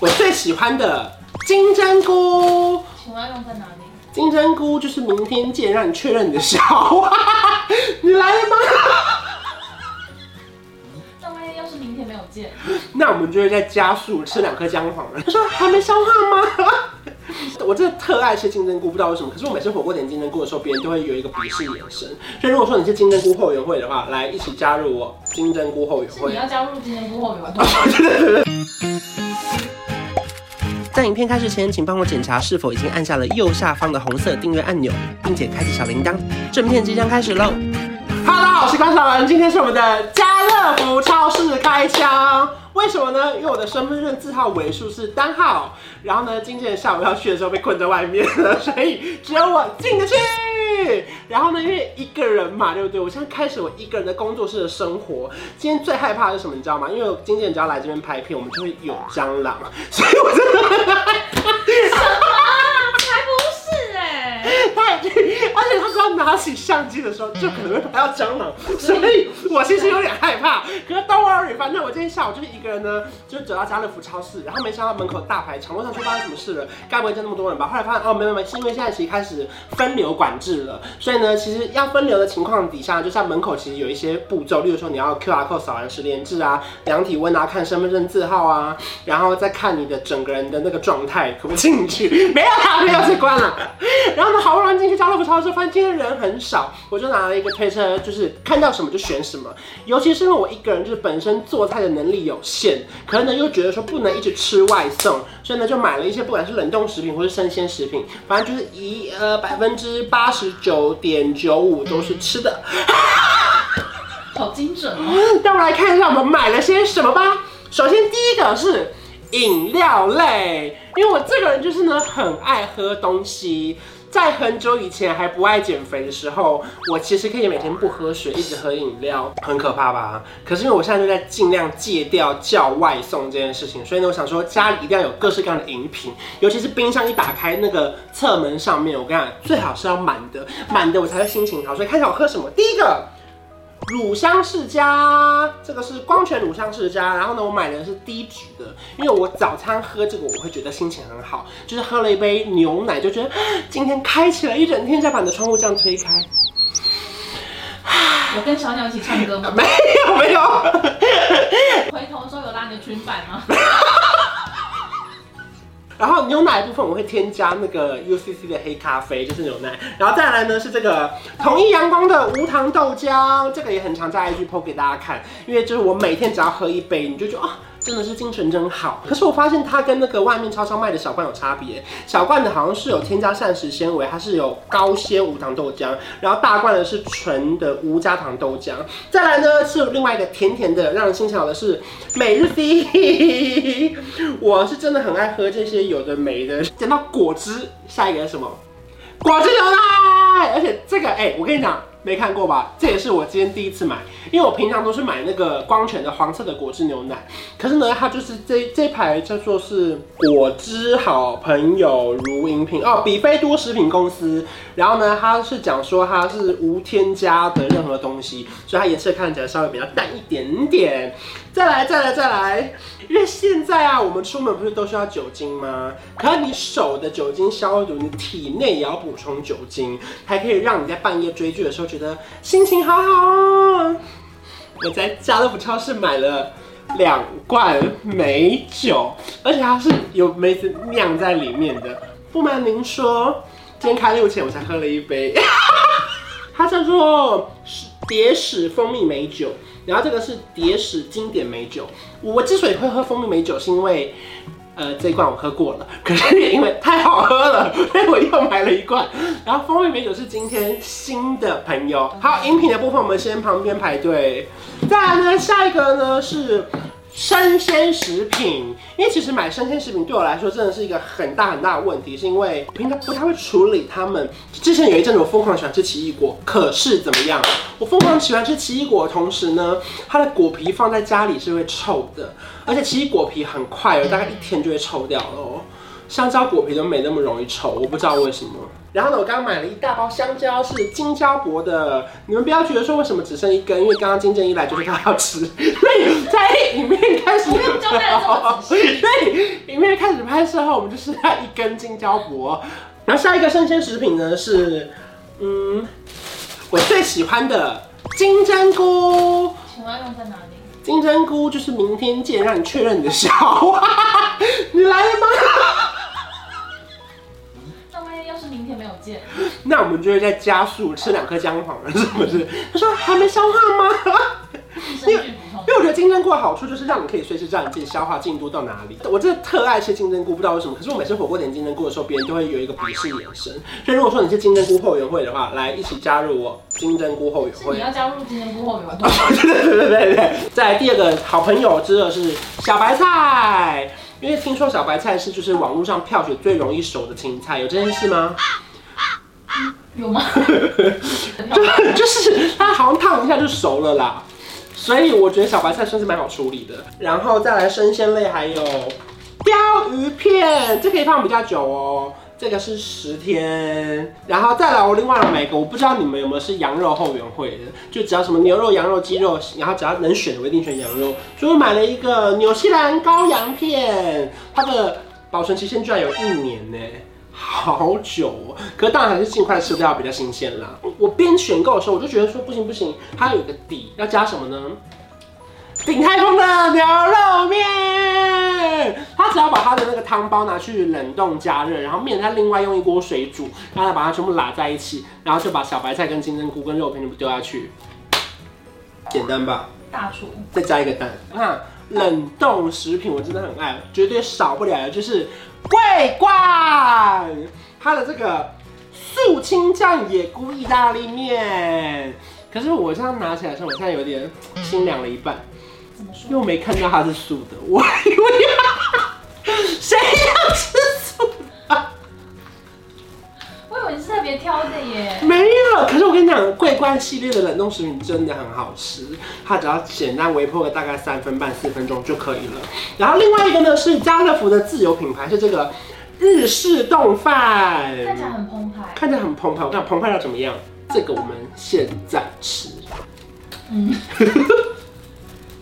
我最喜欢的金针菇。请问要用在哪里？金针菇就是明天见，让你确认你的笑话。你来了吗？那万一要是明天没有见，那我们就会再加速吃两颗姜黄了。他说还没消化吗？我真的特爱吃金针菇，不知道为什么。可是我每次火锅点金针菇的时候，别人都会有一个鄙视眼神。所以如果说你是金针菇后援会的话，来一起加入我金针菇后援会。你要加入金针菇后援会。在影片开始前，请帮我检查是否已经按下了右下方的红色订阅按钮，并且开启小铃铛。正片即将开始喽！Hello，大家好，我是关晓文，今天是我们的家乐福超市开箱。为什么呢？因为我的身份证字号尾数是单号，然后呢，今天下午要去的时候被困在外面了，所以只有我进得去。然后呢，因为一个人嘛，对不对？我现在开始我一个人的工作室的生活。今天最害怕的是什么？你知道吗？因为经纪人只要来这边拍片，我们就会有蟑螂，所以我真的而且他刚拿起相机的时候，就可能会拍到蟑螂，所以我其实有点害怕。可是 don't worry，反正我今天下午就是一个人呢，就走到家乐福超市，然后没想到门口大排长龙，上去发生什么事了？该不会就那么多人吧？后来发现哦，没没没，是因为现在其实开始分流管制了，所以呢，其实要分流的情况底下，就像门口其实有一些步骤，例如说你要 QR code 扫完十连制啊，量体温啊，看身份证字号啊，然后再看你的整个人的那个状态可不进去，没有啊，没有这关了。然后呢，好不容易进去家乐福超市，发现今天人很少，我就拿了一个推车，就是看到什么就选什么。尤其是因为我一个人，就是本身做菜的能力有限，可能呢又觉得说不能一直吃外送，所以呢就买了一些不管是冷冻食品或是生鲜食品，反正就是一呃百分之八十九点九五都是吃的，好精准哦。让我们来看一下我们买了些什么吧。首先第一个是饮料类，因为我这个人就是呢很爱喝东西。在很久以前还不爱减肥的时候，我其实可以每天不喝水，一直喝饮料，很可怕吧？可是因为我现在正在尽量戒掉叫外送这件事情，所以呢，我想说家里一定要有各式各样的饮品，尤其是冰箱一打开那个侧门上面，我跟你讲，最好是要满的，满的我才会心情好。所以看一下我喝什么，第一个。乳香世家，这个是光泉乳香世家。然后呢，我买的是低脂的，因为我早餐喝这个，我会觉得心情很好。就是喝了一杯牛奶，就觉得今天开启了一整天。再把你的窗户这样推开，我跟小鸟一起唱歌吗？没有，没有。回头的时候有拉你的裙摆吗？然后牛奶部分我会添加那个 UCC 的黑咖啡，就是牛奶。然后再来呢是这个统一阳光的无糖豆浆，这个也很常在 IG po 给大家看，因为就是我每天只要喝一杯，你就觉得啊。哦真的是精神真好，可是我发现它跟那个外面超商卖的小罐有差别。小罐的好像是有添加膳食纤维，它是有高纤无糖豆浆，然后大罐的是纯的无加糖豆浆。再来呢是另外一个甜甜的，让人心情好的是每日 C。我是真的很爱喝这些有的没的。讲到果汁，下一个是什么？果汁牛奶，而且这个哎、我跟你讲。没看过吧？这也是我今天第一次买，因为我平常都是买那个光泉的黄色的果汁牛奶，可是呢，它就是这这排叫做是果汁好朋友如饮品哦，比菲多食品公司，然后呢，它是讲说它是无添加的任何东西，所以它颜色看起来稍微比较淡一点点。再来，再来，再来，因为现在啊，我们出门不是都需要酒精吗？可是你手的酒精消毒，你体内也要补充酒精，还可以让你在半夜追剧的时候觉得心情好好哦。我在家乐福超市买了两罐梅酒，而且它是有梅子酿在里面的。不瞒您说，今天开六前我才喝了一杯，它叫做蝶屎蜂蜜梅酒。然后这个是蝶史经典美酒。我之所以会喝蜂蜜美酒，是因为，呃，这一罐我喝过了，可是也因为太好喝了，所以我又买了一罐。然后蜂蜜美酒是今天新的朋友。好，饮品的部分我们先旁边排队。再来呢，下一个呢是。生鲜食品，因为其实买生鲜食品对我来说真的是一个很大很大的问题，是因为平常不太会处理它们。之前有一阵子我疯狂喜欢吃奇异果，可是怎么样？我疯狂喜欢吃奇异果的同时呢，它的果皮放在家里是会臭的，而且奇异果皮很快，大概一天就会臭掉了。香蕉果皮都没那么容易臭，我不知道为什么。然后呢，我刚刚买了一大包香蕉，是金蕉博的。你们不要觉得说为什么只剩一根，因为刚刚金正一来就是他要吃，所以在里面开始，不用交代这么仔细。对，里面开始拍摄后，我们就是要一根金蕉博。然后下一个生鲜食品呢是，嗯，我最喜欢的金针菇。请问要用在哪里？金针菇就是明天见，让你确认你的笑话。你来了吗？见，那我们就会再加速吃两颗姜黄了，是不是？他说还没消化吗？因为因为我觉得金针菇的好处就是让你可以随时知道你自己消化进度到哪里。我真的特爱吃金针菇，不知道为什么。可是我每次火锅点金针菇的时候，别人都会有一个鄙视眼神。所以如果说你是金针菇后援会的话，来一起加入我金针菇后援会。你要加入金针菇后援会？对对对对对。再来第二个好朋友之二是小白菜。因为听说小白菜是就是网络上票选最容易熟的青菜，有这件事吗？有吗？就 就是它好像烫一下就熟了啦，所以我觉得小白菜算是蛮好处理的。然后再来生鲜类还有鯛鱼片，这可以放比较久哦。这个是十天，然后再来我另外买一个，我不知道你们有没有是羊肉后援会的，就只要什么牛肉、羊肉、鸡肉，然后只要能选的，我一定选羊肉。所以我买了一个纽西兰羔羊片，它的保存期限居然有一年呢，好久哦。可是当然还是尽快吃掉比较新鲜啦。我边选购的时候，我就觉得说不行不行，它有个底，要加什么呢？鼎泰丰的牛肉面，他只要把他的那个汤包拿去冷冻加热，然后面再另外用一锅水煮，然后把它全部拉在一起，然后就把小白菜跟金针菇跟肉片全部丢下去，简单吧？大厨。再加一个蛋。那冷冻食品我真的很爱，绝对少不了的就是桂冠，它的这个素青酱野菇意大利面。可是我这样拿起来的时候，我现在有点心凉了一半。因为我没看到它是素的，我以为 谁要吃别挑的耶。没有，可是我跟你讲，桂冠系列的冷冻食品真的很好吃，它只要简单微波个大概三分半四分钟就可以了。然后另外一个呢是家乐福的自有品牌，是这个日式冻饭，看起来很澎湃，看起来很澎湃。我看澎湃到怎么样？这个我们现在吃。嗯。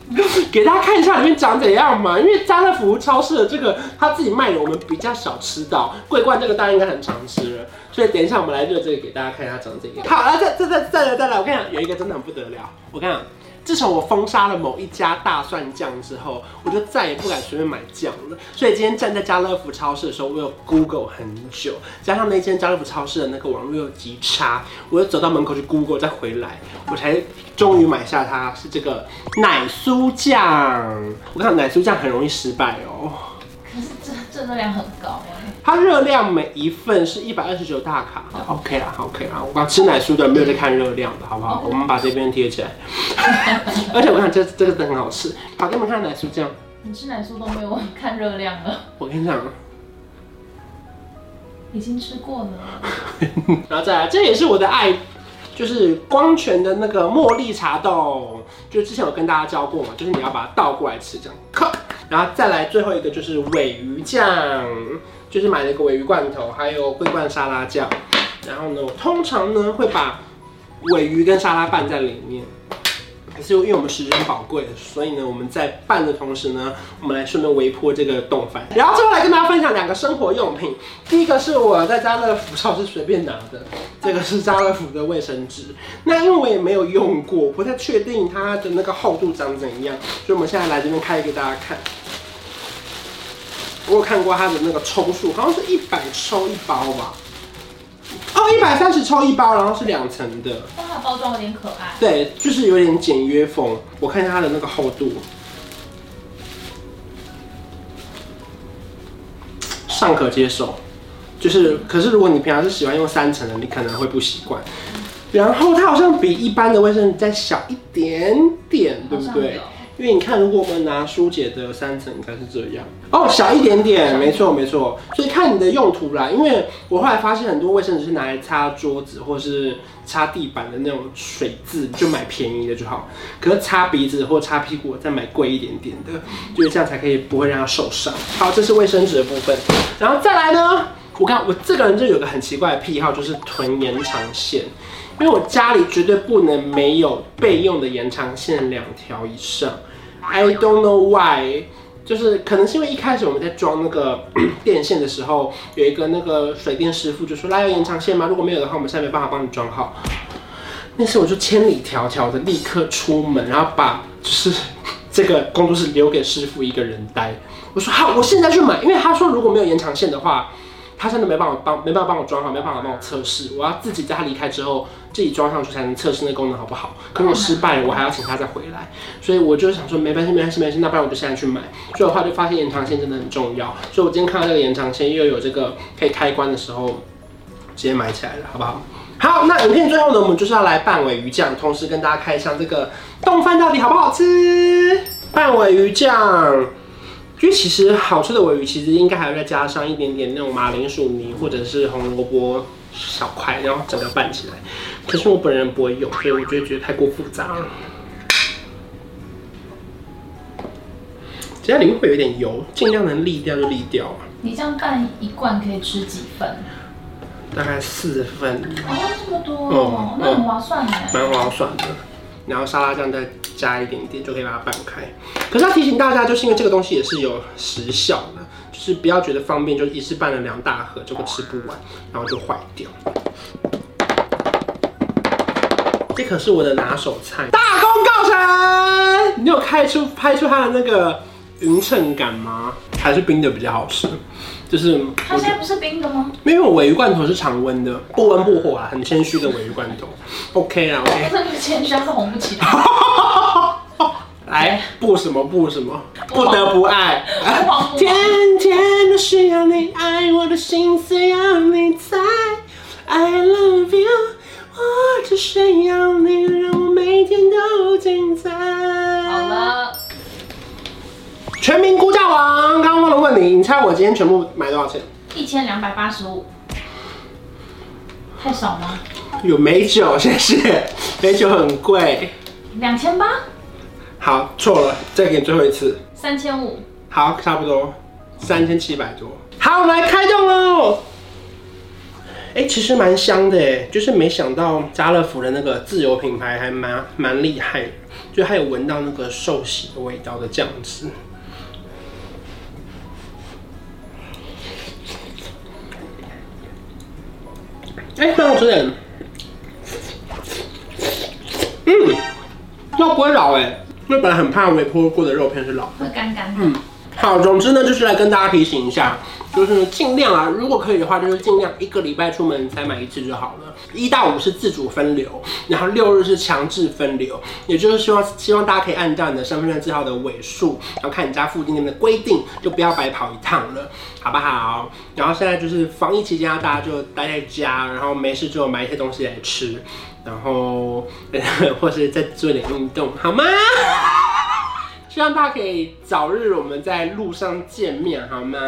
给大家看一下里面长怎样嘛，因为家乐福超市的这个他自己卖的，我们比较少吃到。桂冠这个大家应该很常吃，所以等一下我们来热这个给大家看一下长怎样。好了，再再再再来再来，我跟你讲，有一个真的很不得了，我跟你讲。自从我封杀了某一家大蒜酱之后，我就再也不敢随便买酱了。所以今天站在家乐福超市的时候，我有 Google 很久，加上那间家乐福超市的那个网络又极差，我又走到门口去 Google 再回来，我才终于买下它，是这个奶酥酱。我看奶酥酱很容易失败哦。可是这这热量很高哎。它热量每一份是一百二十九大卡，OK 啦，OK 啦。我刚吃奶酥的没有在看热量的，好不好？我们把这边贴起来。而且我想这这个很好吃。好，给你们看奶酥酱。你吃奶酥都没有看热量了。我跟你讲，已经吃过了。然后再来，这也是我的爱，就是光泉的那个茉莉茶冻，就之前有跟大家教过嘛，就是你要把它倒过来吃这样。然后再来最后一个就是尾鱼酱。就是买了一个鮪鱼罐头，还有桂冠沙拉酱。然后呢，我通常呢会把鮪鱼跟沙拉拌在里面。可是因为我们时间宝贵，所以呢我们在拌的同时呢，我们来顺便微波这个冻饭。然后最后来跟大家分享两个生活用品。第一个是我在家乐福超市随便拿的，这个是家乐福的卫生纸。那因为我也没有用过，不太确定它的那个厚度长怎样，所以我们现在来这边开给大家看。我有看过它的那个抽数，好像是一百抽一包吧。哦，一百三十抽一包，然后是两层的。但它的包装有点可爱。对，就是有点简约风。我看一下它的那个厚度，尚可接受。就是，可是如果你平常是喜欢用三层的，你可能会不习惯。然后它好像比一般的卫生纸再小一点点，对不对？因为你看，如果我们拿舒解的三层，应该是这样哦，小一点点，没错没错。所以看你的用途啦，因为我后来发现很多卫生纸是拿来擦桌子或是擦地板的那种水渍，就买便宜的就好。可是擦鼻子或擦屁股再买贵一点点的，就是这样才可以不会让它受伤。好，这是卫生纸的部分，然后再来呢，我看我这个人就有个很奇怪的癖好，就是囤延长线。因为我家里绝对不能没有备用的延长线两条以上，I don't know why，就是可能是因为一开始我们在装那个 电线的时候，有一个那个水电师傅就说，来有延长线吗？如果没有的话，我们现在没办法帮你装好。那时候我就千里迢迢的立刻出门，然后把就是这个工作室留给师傅一个人待。我说好，我现在去买，因为他说如果没有延长线的话。他真的没办法帮，没办法帮我装好，没办法帮我测试。我要自己在他离开之后自己装上去才能测试那功能好不好。可是我失败，我还要请他再回来。所以我就想说，没关系，没关系，没关系，那不然我就现在去买。所以的话就发现延长线真的很重要。所以我今天看到这个延长线又有这个可以开关的时候，直接买起来了，好不好？好，那影片最后呢，我们就是要来拌鮪鱼酱，同时跟大家开箱这个冻饭到底好不好吃？拌鮪鱼酱。因为其实好吃的鮪鱼，其实应该还要再加上一点点那种马铃薯泥或者是红萝卜小块，然后整个拌起来。可是我本人不会用，所以我就觉得太过复杂了。其实里面会有点油，尽量能沥掉就沥掉。你这样拌一罐可以吃几份？大概四份。哦，这么多哦，嗯、那很划算哎。蛮划算的。然后沙拉酱再加一点点，就可以把它拌开。可是要提醒大家，就是因为这个东西也是有时效的，就是不要觉得方便就一次拌了两大盒，就会吃不完，然后就坏掉。这可是我的拿手菜，大功告成！你有开出拍出它的那个匀称感吗？还是冰的比较好吃？就是它现在不是冰的吗？没有，尾鱼罐头是常温的，不温不火啊，很谦虚的尾鱼罐头。OK 啊，OK。不是谦虚，是红不起来。来，不什么不什么，不得不爱。天天都需要你爱，我的心思要你猜。I love you，我只需要你，让我每天都精彩。好了。全民估价王，刚刚忘了问你，你猜我今天全部买多少钱？一千两百八十五，太少吗？有美酒，谢谢，美酒很贵。两千八？好，错了，再给你最后一次。三千五。好，差不多，三千七百多。好，我们来开动喽！哎、欸，其实蛮香的哎，就是没想到家乐福的那个自有品牌还蛮蛮厉害的，就还有闻到那个寿喜的味道的酱汁。哎、欸，蛮好吃的。嗯，肉不会老哎，因为本来很怕微波过的肉片是老的，会干干的。嗯，好，总之呢，就是来跟大家提醒一下，就是尽量啊，如果可以的话，就是尽量一个礼拜出门才买一次就好了。一到五是自主分流，然后六日是强制分流，也就是希望希望大家可以按照你的身份证字号的尾数，然后看你家附近那边的规定，就不要白跑一趟了，好不好？然后现在就是防疫期间，大家就待在家，然后没事就买一些东西来吃，然后或是再做点运动，好吗？希望大家可以早日我们在路上见面，好吗？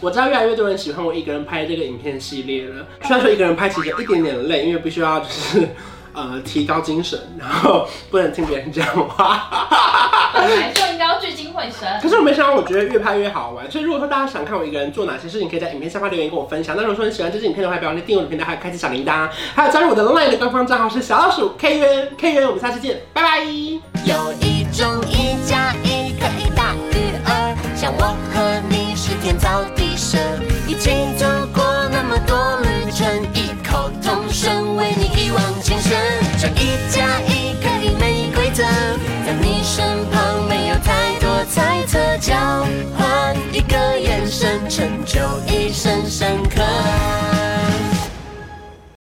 我知道越来越多人喜欢我一个人拍这个影片系列了。虽然说一个人拍其实有一点点累，因为必须要就是呃提高精神，然后不能听别人讲话。本来就应该要聚精会神。可是我没想到，我觉得越拍越好玩。所以如果说大家想看我一个人做哪些事情，可以在影片下方留言跟我分享。那如果说你喜欢这支影片的话，不要忘记订阅我的频道，还有开启小铃铛，还有加入我的 LINE 的官方账号是小老鼠 K 元 K 元，我们下次见，拜拜。有一种一加一可以大于二。像我和你是天造地设，一起走过那么多旅程，交换。